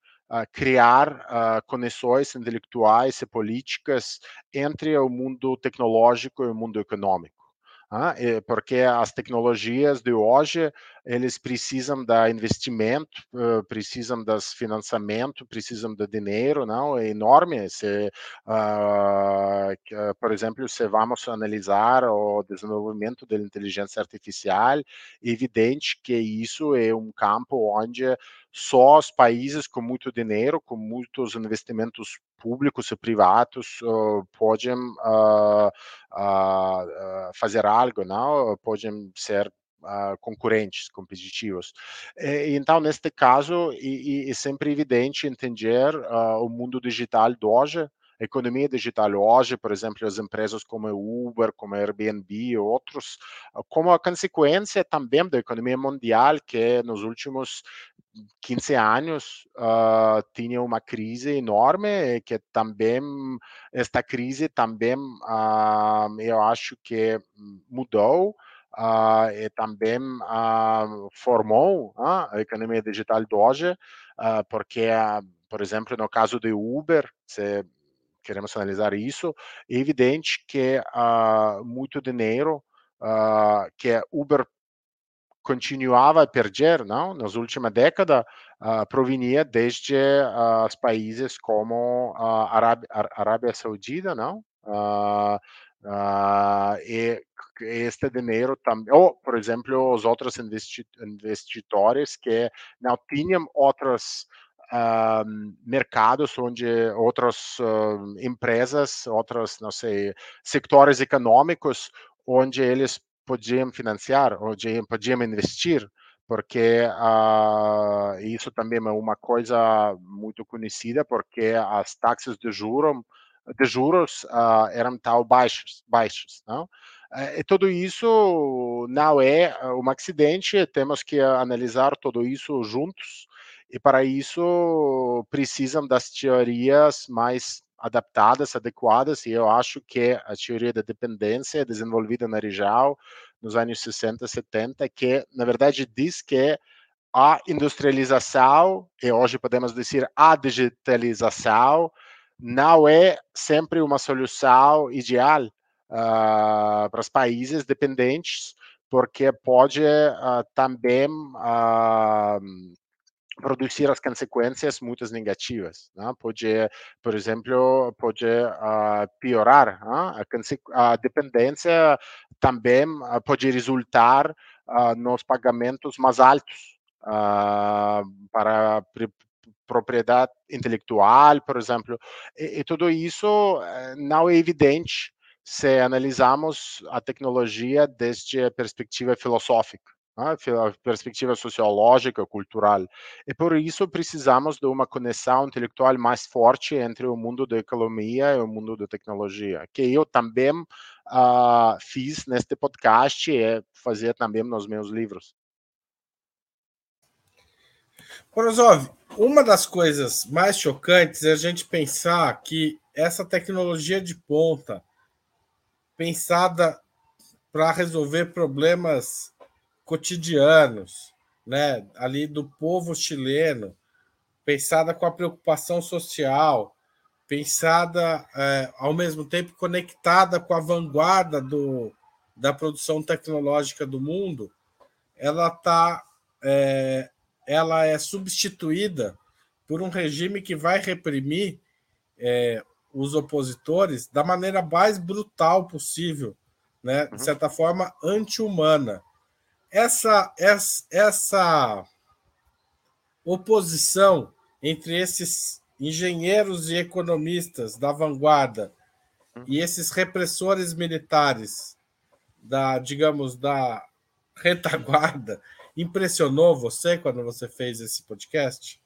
criar conexões intelectuais e políticas entre o mundo tecnológico e o mundo econômico. Ah, porque as tecnologias de hoje eles precisam da investimento, precisam das financiamento, precisam de dinheiro, não? É enorme. Se, uh, por exemplo, se vamos analisar o desenvolvimento da inteligência artificial, é evidente que isso é um campo onde só os países com muito dinheiro, com muitos investimentos públicos e privados uh, podem uh, uh, fazer algo, não? Podem ser concorrentes competitivos. então, neste caso, é, sempre evidente entender o mundo digital de hoje, a economia digital hoje, por exemplo, as empresas como Uber, como Airbnb e outros, como a consequência também da economia mundial, que nos últimos 15 anos uh, tinha uma crise enorme que também esta crise também uh, eu acho que mudou uh, e também formou a economia digital de hoje porque por exemplo no caso de Uber se queremos analisar isso é evidente que muito dinheiro que Uber continuava a perder, não? Nas últimas décadas, uh, desde uh, países como a Arábia, Arábia Saudita, não? Uh, e este dinheiro também, ou, por exemplo, os outros investidores que não tinham outros mercados onde outras empresas, outros, não sei, setores econômicos onde eles podiam financiar ou podiam investir, porque uh, isso também é uma coisa muito conhecida, porque as taxas de juros de juros uh, eram tão baixas, baixas, não? E tudo isso não é um acidente, temos que analisar tudo isso juntos, e para isso precisam das teorias mais adaptadas, adequadas, e eu acho que a teoria da dependência desenvolvida na Rijal nos anos 60, 70, que na verdade diz que a industrialização, e hoje podemos dizer a digitalização, não é sempre uma solução ideal uh, para os países dependentes, porque pode uh, também uh, produzir as consequências muitas negativas. Né? Pode, por exemplo, pode uh, piorar. Né? A, a, dependência também pode resultar uh, nos pagamentos mais altos uh, para propriedade intelectual, por exemplo, e, e tudo isso eh, não é evidente se analisarmos a tecnologia desde a perspectiva filosófica a perspectiva sociológica, cultural. E por isso precisamos de uma conexão intelectual mais forte entre o mundo da economia e o mundo da tecnologia, que eu também uh, fiz neste podcast e fazia também nos meus livros. Porozov, uma das coisas mais chocantes é a gente pensar que essa tecnologia de ponta, pensada para resolver problemas cotidianos, né, ali do povo chileno, pensada com a preocupação social, pensada é, ao mesmo tempo conectada com a vanguarda do, da produção tecnológica do mundo, ela tá, é, ela é substituída por um regime que vai reprimir é, os opositores da maneira mais brutal possível, né? de uhum. certa forma anti-humana essa, essa, essa oposição entre esses engenheiros e economistas da vanguarda e esses repressores militares da, digamos, da retaguarda impressionou você quando você fez esse podcast?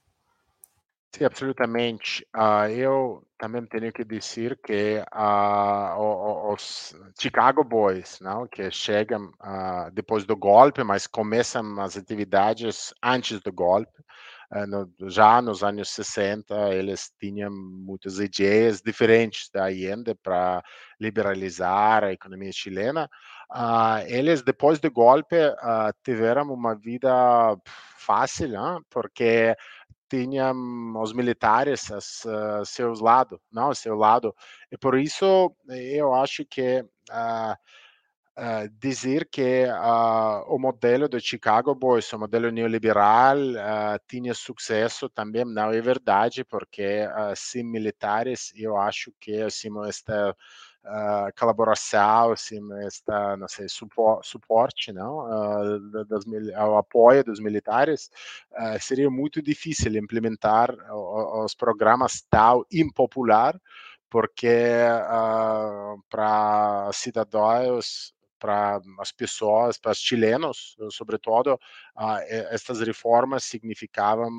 Sim, absolutamente. Uh, eu também tenho que dizer que uh, os Chicago Boys, não, que chegam uh, depois do golpe, mas começam as atividades antes do golpe, no, já nos anos 60, eles tinham muitas ideias diferentes da Allende para liberalizar a economia chilena. Eles, depois do golpe, tiveram uma vida fácil, não? porque tinha os militares a, seus lado, não, seu lado. E por isso eu acho que uh, uh, dizer que uh, o modelo do Chicago Boys, o modelo neoliberal, tinha sucesso também não é verdade, porque sem militares eu acho que assim esta uh, colaboração, assim, esta, não sei, supor, suporte, não, uh, das, ao apoio dos militares, uh, seria muito difícil implementar os programas tal impopular, porque para cidadãos para as pessoas, para os chilenos, sobretudo, estas reformas significavam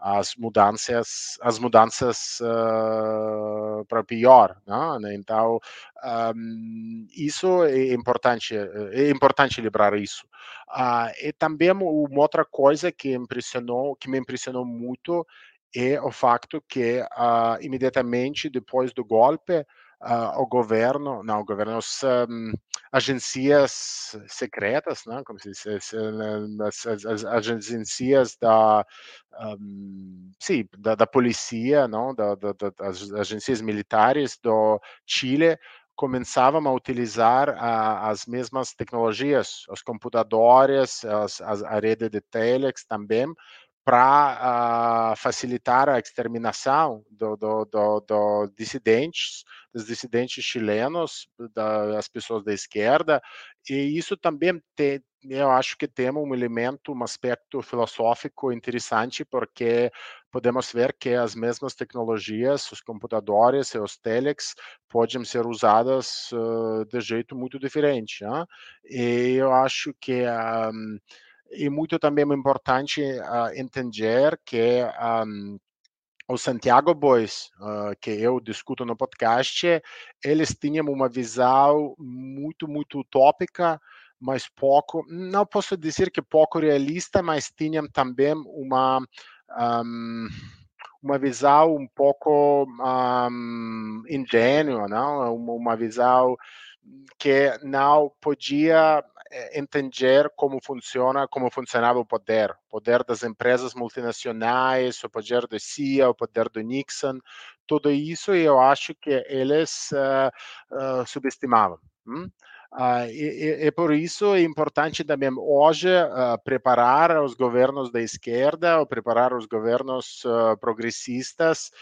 as mudanças as mudanças uh, para pior né? então um, isso é importante é importante lembrar isso uh, e também uma outra coisa que impressionou que me impressionou muito é o fato que uh, imediatamente depois do golpe uh, o governo, não, o governo, as um, agências secretas, não, como se diz, as, as, as agências da, um, sim, da, da polícia, não, da, da, das agências militares do Chile começavam a utilizar as mesmas tecnologias, os computadores, as, as, a rede de telex também, para uh, facilitar a exterminação do, do, do, do, dissidentes, dos dissidentes chilenos, das pessoas da esquerda, e isso também tem, eu acho que tem um elemento, um aspecto filosófico interessante, porque podemos ver que as mesmas tecnologias, os computadores e os telex, podem ser usadas uh, de jeito muito diferente. Né? E eu acho que um, e muito também é importante uh, entender que um, o Santiago Boys, uh, que eu discuto no podcast, eles tinham uma visão muito, muito utópica, mas pouco, não posso dizer que pouco realista, mas tinham também uma, um, uma visão um pouco um, ingênua, não? Uma, uma visão que não podia eh, entender como funciona, como funcionava o poder, o poder das empresas multinacionais, o poder do CIA, o poder do Nixon, tudo isso eu acho que eles uh, uh, subestimavam. Hum? Uh, e, e, por isso é importante também hoje uh, preparar os governos da esquerda, ou preparar os governos uh, progressistas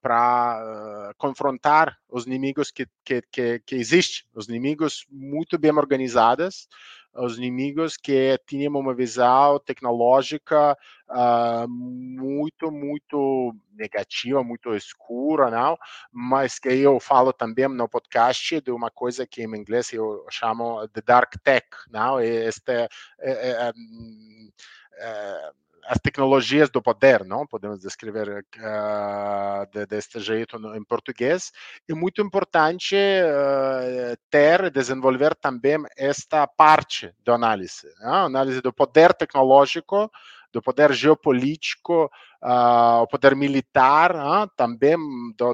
para confrontar os inimigos que, que, que, que existem, os inimigos muito bem organizados, os inimigos que tinham uma visão tecnológica uh, muito, muito negativa, muito escura, não? Mas que eu falo também no podcast de uma coisa que em inglês eu chamo de dark tech, não? Este, é, é, é, as tecnologias do poder, não? Podemos descrever uh, de, deste jeito no, em português. É muito importante uh, ter, desenvolver também esta parte da análise, não? análise do poder tecnológico, do poder geopolítico, uh, o poder militar, uh, também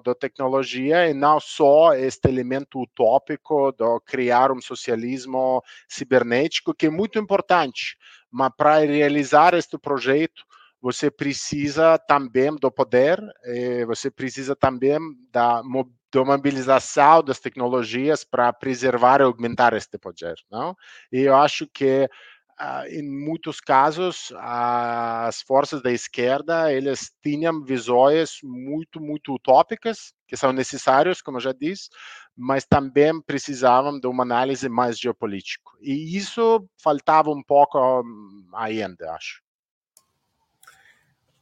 da tecnologia, e não só este elemento utópico de criar um socialismo cibernético, que é muito importante, mas para realizar este projeto, você precisa também do poder, você precisa também da, da mobilização das tecnologias para preservar e aumentar este poder, não? E eu acho que em muitos casos as forças da esquerda eles tinham visões muito muito utópicas que são necessárias, como eu já disse, mas também precisavam de uma análise mais geopolítica. E isso faltava um pouco ainda, acho.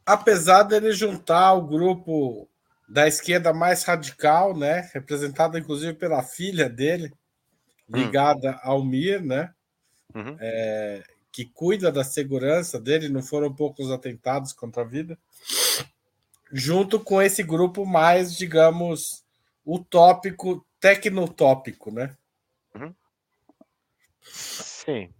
Apesar dele juntar o grupo da esquerda mais radical, né, representada inclusive pela filha dele, hum. ligada hum. ao Mir, né, uhum. é, que cuida da segurança dele, não foram poucos atentados contra a vida, junto com esse grupo mais, digamos, utópico tecnotópico, né? Uhum. Sim.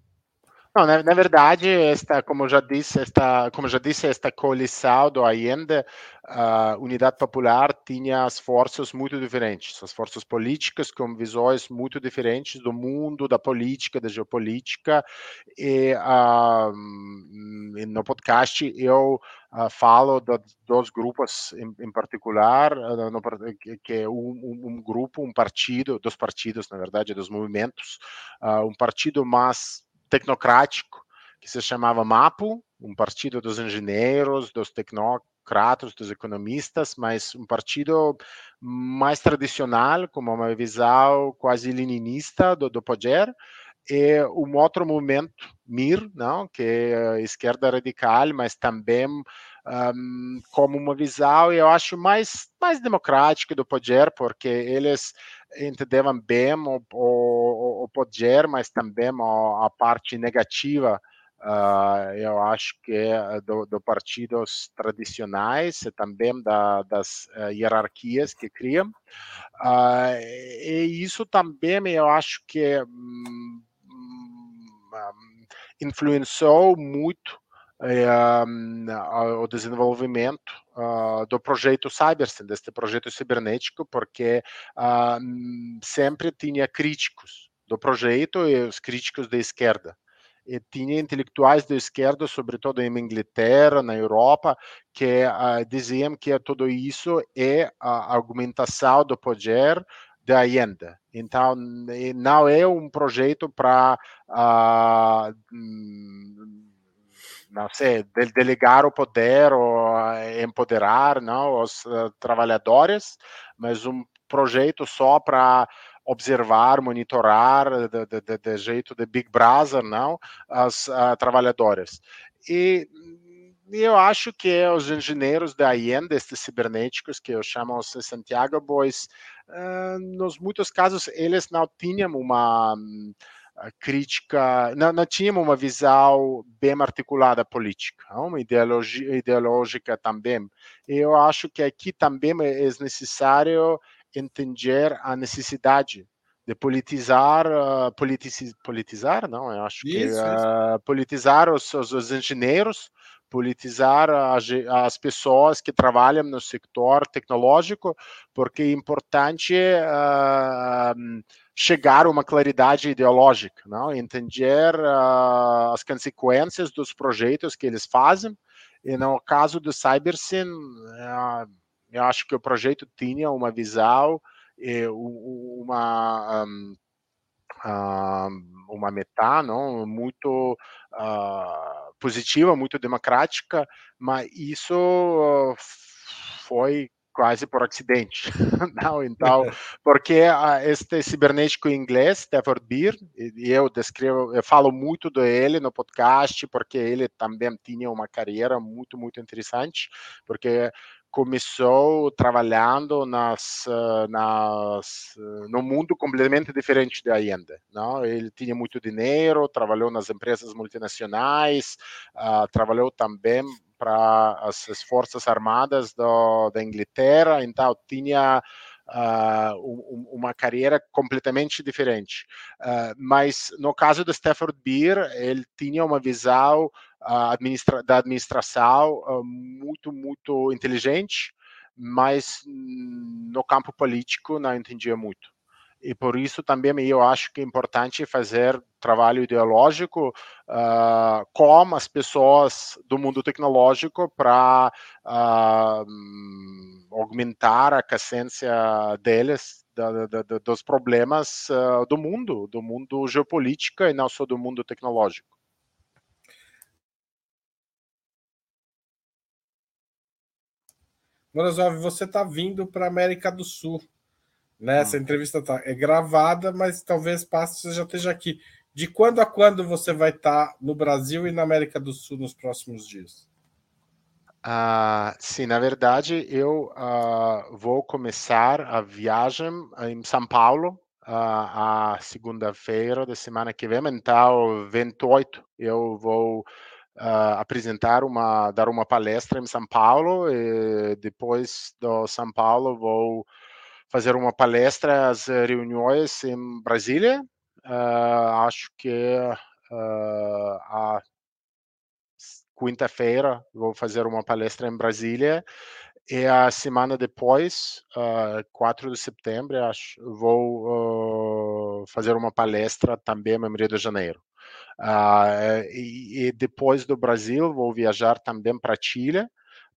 Não, na, na, verdade, esta, como já disse, esta, como já disse, esta coalição do Allende, a Unidade Popular tinha as forças muito diferentes, as forças políticas com visões muito diferentes do mundo, da política, da geopolítica. E uh, no podcast eu uh, falo do, dos grupos em, em particular, uh, no, que é um, um, grupo, um partido, dos partidos, na verdade, dos movimentos, um partido mais tecnocrático que se chamava MAPO, um partido dos engenheiros, dos tecnocratas, dos economistas, mas um partido mais tradicional, com uma visão quase leninista do, do poder, e um outro movimento, MIR, não, que é esquerda radical, mas também um, como uma visão, eu acho, mais, mais democrática do poder, porque eles entenderam bem o, o, o poder, mas também a, a parte negativa Uh, eu acho que é do, do, partidos tradicionais e também da, das uh, hierarquias que criam. Uh, e isso também eu acho que um, um, influenciou muito o desenvolvimento uh, do projeto Cybersyn, deste projeto cibernético, porque uh, sempre tinha críticos do projeto e os críticos da esquerda. E tinha intelectuais da esquerda, sobretudo em Inglaterra, na Europa, que uh, diziam que tudo isso é a argumentação do poder da Allende. Então, não é um projeto para uh, não sei, delegar o poder ou eh, empoderar não, os uh, trabalhadores, mas um projeto só para observar, monitorar de, de, de, jeito de Big Brother, não, as uh, trabalhadoras. E eu acho que os engenheiros da Allende, estes cibernéticos que eu chamo de Santiago Boys, uh, nos muitos casos eles não tinham uma crítica, não, não tínhamos uma visão bem articulada política, uma ideologia ideológica também. Eu acho que aqui também é necessário entender a necessidade de politizar, uh, politici, politizar, não, eu acho isso, que uh, politizar os, os, os, engenheiros, politizar as, as, pessoas que trabalham no setor tecnológico, porque é importante uh, chegar a uma claridade ideológica, não? entender uh, as consequências dos projetos que eles fazem. E no caso do CyberSyn, uh, eu acho que o projeto tinha uma visão, uma um, uma meta, não, muito uh, positiva, muito democrática, mas isso foi quase por acidente. Não, então, porque uh, este cibernético inglês, Stafford Beer, eu descrevo, eu falo muito dele no podcast, porque ele também tinha uma carreira muito, muito interessante, porque começou trabalhando nas, nas, no mundo completamente diferente da ainda. Não? Ele tinha muito dinheiro, trabalhou nas empresas multinacionais, uh, trabalhou também para as, as, forças armadas do, da Inglaterra, então tinha uh, um, uma carreira completamente diferente. Uh, mas no caso do Stafford Beer, ele tinha uma visão uh, administra da administração muito, muito inteligente, mas no campo político não entendia muito e por isso também eu acho que é importante fazer trabalho ideológico uh, com as pessoas do mundo tecnológico para uh, aumentar a consciência deles da, da, da, dos problemas uh, do mundo, do mundo geopolítico e não só do mundo tecnológico. Morozov, você está vindo para a América do Sul. Né? Essa entrevista tá, é gravada, mas talvez passe você já esteja aqui. De quando a quando você vai estar tá no Brasil e na América do Sul nos próximos dias? Uh, sim, na verdade, eu uh, vou começar a viagem em São Paulo uh, a segunda-feira da semana que vem, então 28 eu vou apresentar uma, dar uma palestra em São Paulo e depois do São Paulo vou fazer uma palestra às reuniões em Brasília. Uh, acho que uh, a quinta-feira vou fazer uma palestra em Brasília e a semana depois, uh, 4 de setembro, acho, vou uh, fazer uma palestra também em Rio de Janeiro. Uh, e, e, depois do Brasil, vou viajar também para Chile,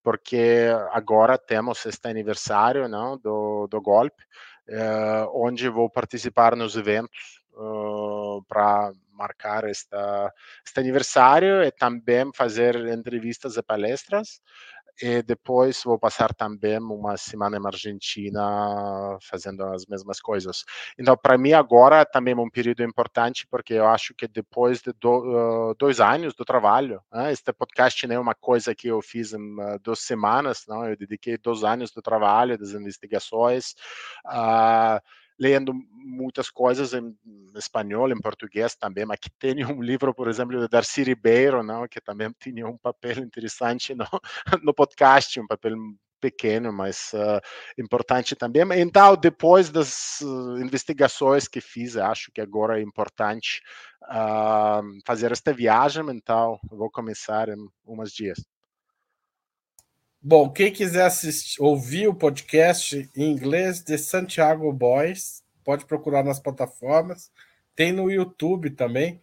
porque agora temos este aniversário não, do, do golpe, eh, onde vou participar nos eventos uh, para marcar esta, este aniversário e também fazer entrevistas e palestras e depois vou passar também uma semana em Argentina fazendo as mesmas coisas. Então, para mim agora também é um período importante porque eu acho que depois de do, uh, dois anos do trabalho, né, este podcast não é uma coisa que eu fiz em uh, duas semanas, não, eu dediquei dois anos do trabalho, das investigações. Uh, lendo muitas coisas em espanhol, em português também, mas que tem um livro, por exemplo, de Darcy Ribeiro, não, que também tinha um papel interessante no, no podcast, um papel pequeno, mas uh, importante também. Então, depois das uh, investigações que fiz, acho que agora é importante uh, fazer esta viagem, então vou começar em uns dias. Bom, quem quiser assistir, ouvir o podcast em inglês de Santiago Boys, pode procurar nas plataformas. Tem no YouTube também.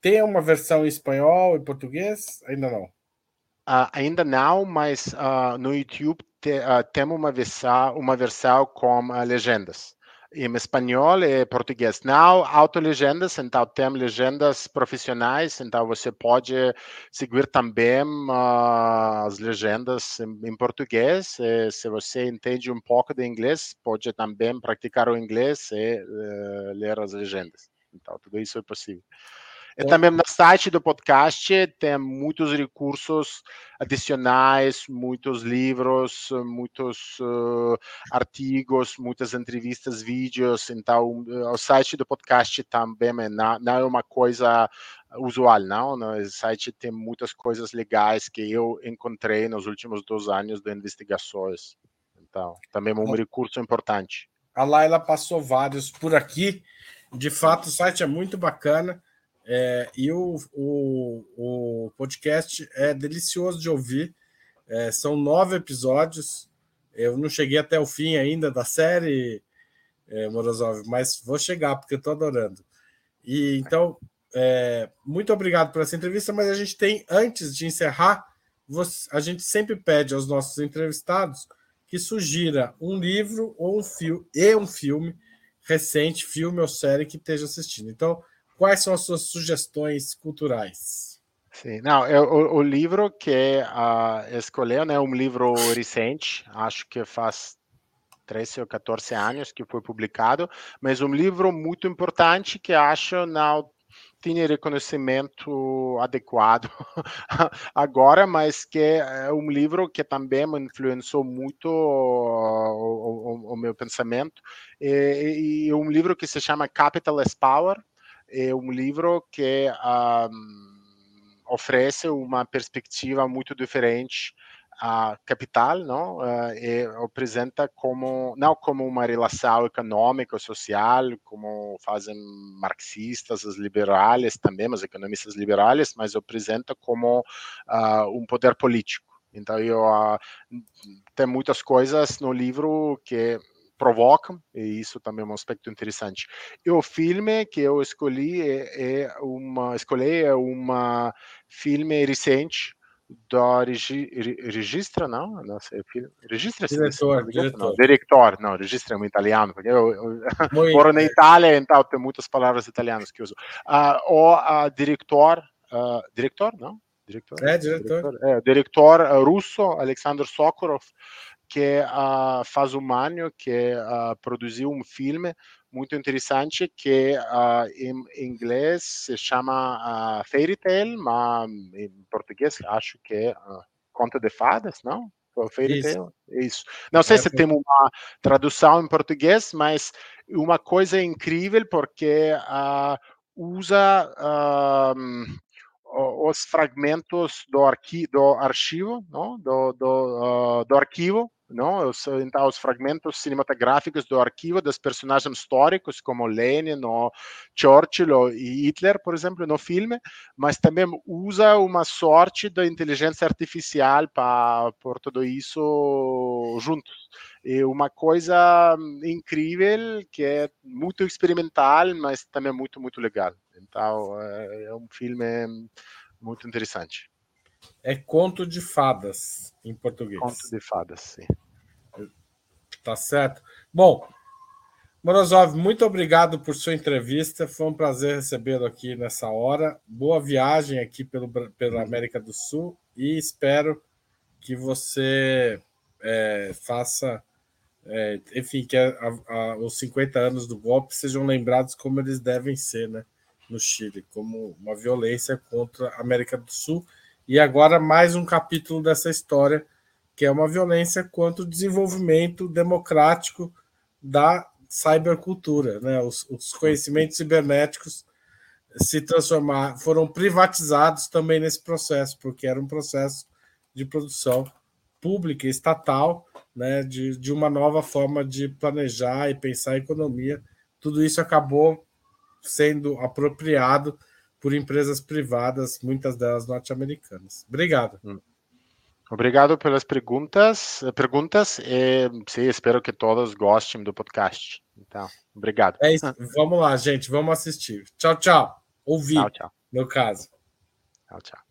Tem uma versão em espanhol e português? Ainda não. Uh, ainda não, mas uh, no YouTube te, uh, temos uma versão, uma versão com legendas em espanhol e português. Não autolegendas, então tem legendas profissionais, então você pode seguir também uh, as legendas em, em português. E, se você entende um pouco de inglês, pode também praticar o inglês e uh, ler as legendas. Então, tudo isso é possível. E também no site do podcast tem muitos recursos adicionais, muitos livros, muitos uh, artigos, muitas entrevistas, vídeos. Então, o site do podcast também não, não é uma coisa usual, não. O site tem muitas coisas legais que eu encontrei nos últimos dois anos de investigações. Então, também é um recurso importante. A Laila passou vários por aqui. De fato, o site é muito bacana. É, e o, o, o, podcast é delicioso de ouvir. É, são nove episódios. Eu não cheguei até o fim ainda da série, é, Morozov, mas vou chegar porque estou adorando. E então, é, muito obrigado por essa entrevista. Mas a gente tem, antes de encerrar, você, a gente sempre pede aos nossos entrevistados que sugira um livro ou um filme e um filme recente, filme ou série que esteja assistindo. Então, Quais são as suas sugestões culturais? Sim, não, é o, o livro que uh, escolheu, né, um livro recente, acho que faz 13 ou 14 anos que foi publicado, mas um livro muito importante que acho não tinha reconhecimento adequado agora, mas que é um livro que também me influenciou muito o, o, o meu pensamento. E, e, um livro que se chama Capital Power, é um livro que um, oferece uma perspectiva muito diferente a capital não? E apresenta como não como uma relação econômica social como fazem marxistas os liberais também os economistas liberais mas apresenta como uh, um poder político. Então eu uh, tem muitas coisas no livro que provocam, e isso também é um aspecto interessante. E o filme que eu escolhi é, é uma escolhi é uma filme recente da regi, registra, não? não sei, registra diretor, diretor. Não, diretor, não, registra é um italiano, porque eu, eu moro na Itália, então tem muitas palavras italianas que uso. Uh, o uh, diretor, uh, diretor, não? Diretor, é, diretor. Diretor, é, diretor russo, Alexander Sokurov, que uh, faz um ano que uh, produziu um filme muito interessante que uh, em inglês se chama uh, Fairy Tale, mas em português acho que é uh, Conta de Fadas, não? Fairy Isso. Tale? Isso. Não sei é, se tem uma tradução em português, mas uma coisa incrível porque usa os fragmentos do, arqui do arquivo, não? Do, do, do arquivo não? Então, os fragmentos cinematográficos do arquivo dos personagens históricos, como Lenin, ou Churchill ou Hitler, por exemplo, no filme, mas também usa uma sorte da inteligência artificial para por tudo isso juntos. É uma coisa incrível que é muito experimental, mas também muito, muito legal. Então, é, é um filme muito interessante. É conto de fadas em português. Conto de fadas, sim. Tá certo. Bom, Morozov, muito obrigado por sua entrevista. Foi um prazer recebê-lo aqui nessa hora. Boa viagem aqui pelo, pela América do Sul e espero que você é, faça, é, enfim, que a, a, os 50 anos do golpe sejam lembrados como eles devem ser, né, no Chile, como uma violência contra a América do Sul e agora mais um capítulo dessa história, que é uma violência contra o desenvolvimento democrático da cybercultura. Né? Os, os conhecimentos cibernéticos se transformar, foram privatizados também nesse processo, porque era um processo de produção pública, estatal, né, de, de uma nova forma de planejar e pensar a economia. Tudo isso acabou sendo apropriado por empresas privadas, muitas delas norte-americanas. Obrigado. Hum. Obrigado pelas perguntas. Perguntas. E, sim, espero que todos gostem do podcast. Então, obrigado. É isso. Vamos lá, gente. Vamos assistir. Tchau, tchau. Ouvir. Tchau, tchau. No caso. Tchau, tchau.